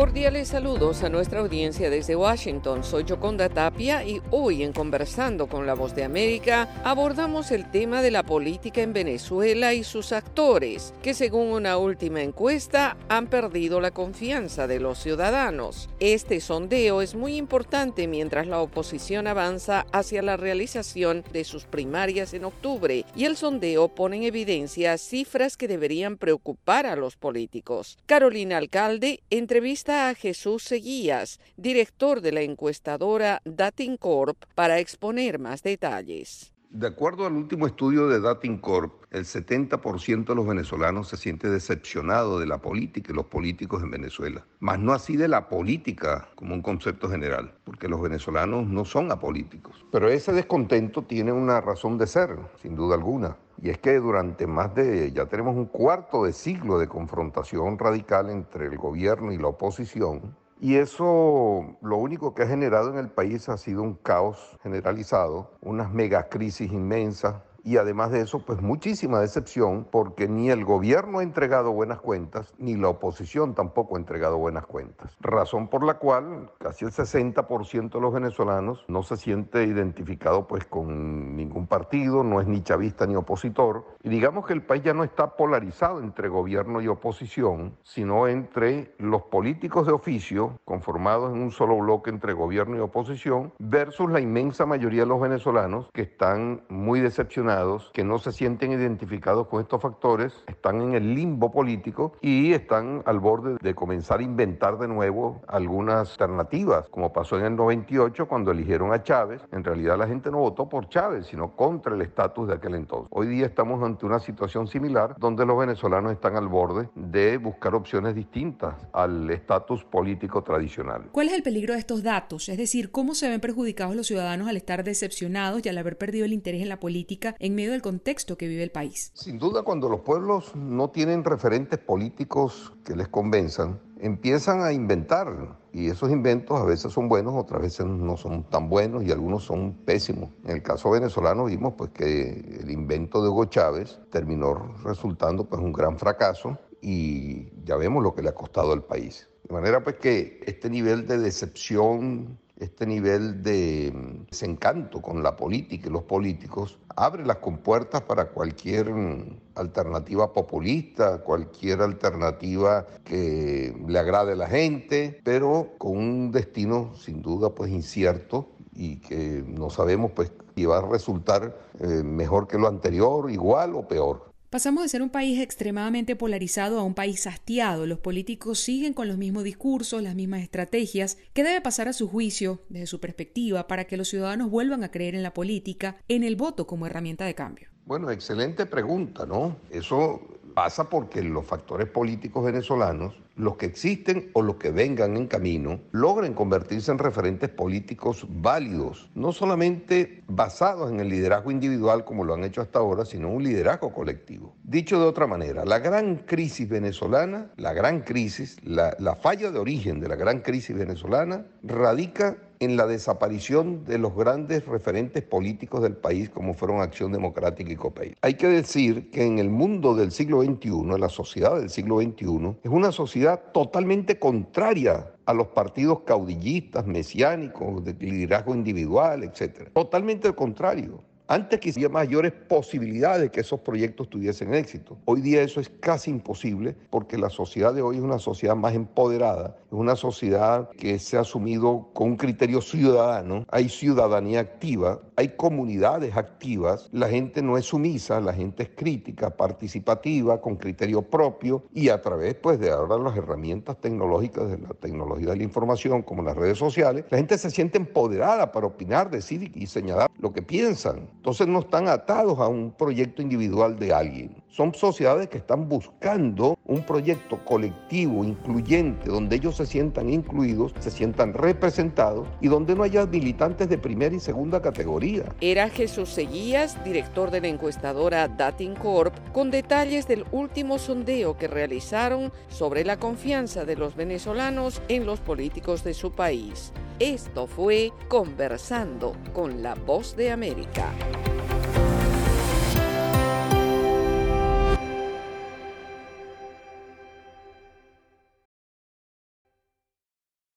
Cordiales saludos a nuestra audiencia desde Washington. Soy Joconda Tapia y hoy en Conversando con la Voz de América abordamos el tema de la política en Venezuela y sus actores, que según una última encuesta han perdido la confianza de los ciudadanos. Este sondeo es muy importante mientras la oposición avanza hacia la realización de sus primarias en octubre y el sondeo pone en evidencia cifras que deberían preocupar a los políticos. Carolina Alcalde entrevista a Jesús Seguías, director de la encuestadora Datincorp, para exponer más detalles. De acuerdo al último estudio de Datincorp, el 70% de los venezolanos se siente decepcionado de la política y los políticos en Venezuela. Más no así de la política como un concepto general, porque los venezolanos no son apolíticos. Pero ese descontento tiene una razón de ser, sin duda alguna. Y es que durante más de, ya tenemos un cuarto de siglo de confrontación radical entre el gobierno y la oposición, y eso lo único que ha generado en el país ha sido un caos generalizado, unas megacrisis inmensas, y además de eso, pues muchísima decepción porque ni el gobierno ha entregado buenas cuentas, ni la oposición tampoco ha entregado buenas cuentas. Razón por la cual casi el 60% de los venezolanos no se siente identificado pues con ningún partido, no es ni chavista ni opositor. Y digamos que el país ya no está polarizado entre gobierno y oposición, sino entre los políticos de oficio, conformados en un solo bloque entre gobierno y oposición, versus la inmensa mayoría de los venezolanos que están muy decepcionados que no se sienten identificados con estos factores, están en el limbo político y están al borde de comenzar a inventar de nuevo algunas alternativas, como pasó en el 98 cuando eligieron a Chávez. En realidad la gente no votó por Chávez, sino contra el estatus de aquel entonces. Hoy día estamos ante una situación similar donde los venezolanos están al borde de buscar opciones distintas al estatus político tradicional. ¿Cuál es el peligro de estos datos? Es decir, ¿cómo se ven perjudicados los ciudadanos al estar decepcionados y al haber perdido el interés en la política en medio del contexto que vive el país. Sin duda, cuando los pueblos no tienen referentes políticos que les convenzan, empiezan a inventar y esos inventos a veces son buenos, otras veces no son tan buenos y algunos son pésimos. En el caso venezolano vimos pues que el invento de Hugo Chávez terminó resultando pues un gran fracaso y ya vemos lo que le ha costado al país. De manera pues que este nivel de decepción este nivel de mm, desencanto con la política y los políticos abre las compuertas para cualquier mm, alternativa populista, cualquier alternativa que le agrade a la gente, pero con un destino sin duda pues incierto y que no sabemos pues si va a resultar eh, mejor que lo anterior, igual o peor. Pasamos de ser un país extremadamente polarizado a un país hastiado. Los políticos siguen con los mismos discursos, las mismas estrategias. ¿Qué debe pasar a su juicio, desde su perspectiva, para que los ciudadanos vuelvan a creer en la política, en el voto como herramienta de cambio? Bueno, excelente pregunta, ¿no? Eso pasa porque los factores políticos venezolanos, los que existen o los que vengan en camino, logren convertirse en referentes políticos válidos, no solamente basados en el liderazgo individual como lo han hecho hasta ahora, sino un liderazgo colectivo. Dicho de otra manera, la gran crisis venezolana, la gran crisis, la, la falla de origen de la gran crisis venezolana radica en la desaparición de los grandes referentes políticos del país como fueron Acción Democrática y COPEI. Hay que decir que en el mundo del siglo XXI, en la sociedad del siglo XXI, es una sociedad totalmente contraria a los partidos caudillistas, mesiánicos, de liderazgo individual, etc. Totalmente al contrario. Antes que había mayores posibilidades de que esos proyectos tuviesen éxito. Hoy día eso es casi imposible porque la sociedad de hoy es una sociedad más empoderada, es una sociedad que se ha asumido con un criterio ciudadano, hay ciudadanía activa, hay comunidades activas, la gente no es sumisa, la gente es crítica, participativa, con criterio propio y a través pues de ahora las herramientas tecnológicas de la tecnología de la información como las redes sociales, la gente se siente empoderada para opinar, decir y señalar lo que piensan. Entonces no están atados a un proyecto individual de alguien. Son sociedades que están buscando un proyecto colectivo, incluyente, donde ellos se sientan incluidos, se sientan representados y donde no haya militantes de primera y segunda categoría. Era Jesús Seguías, director de la encuestadora Datincorp, con detalles del último sondeo que realizaron sobre la confianza de los venezolanos en los políticos de su país. Esto fue Conversando con la Voz de América.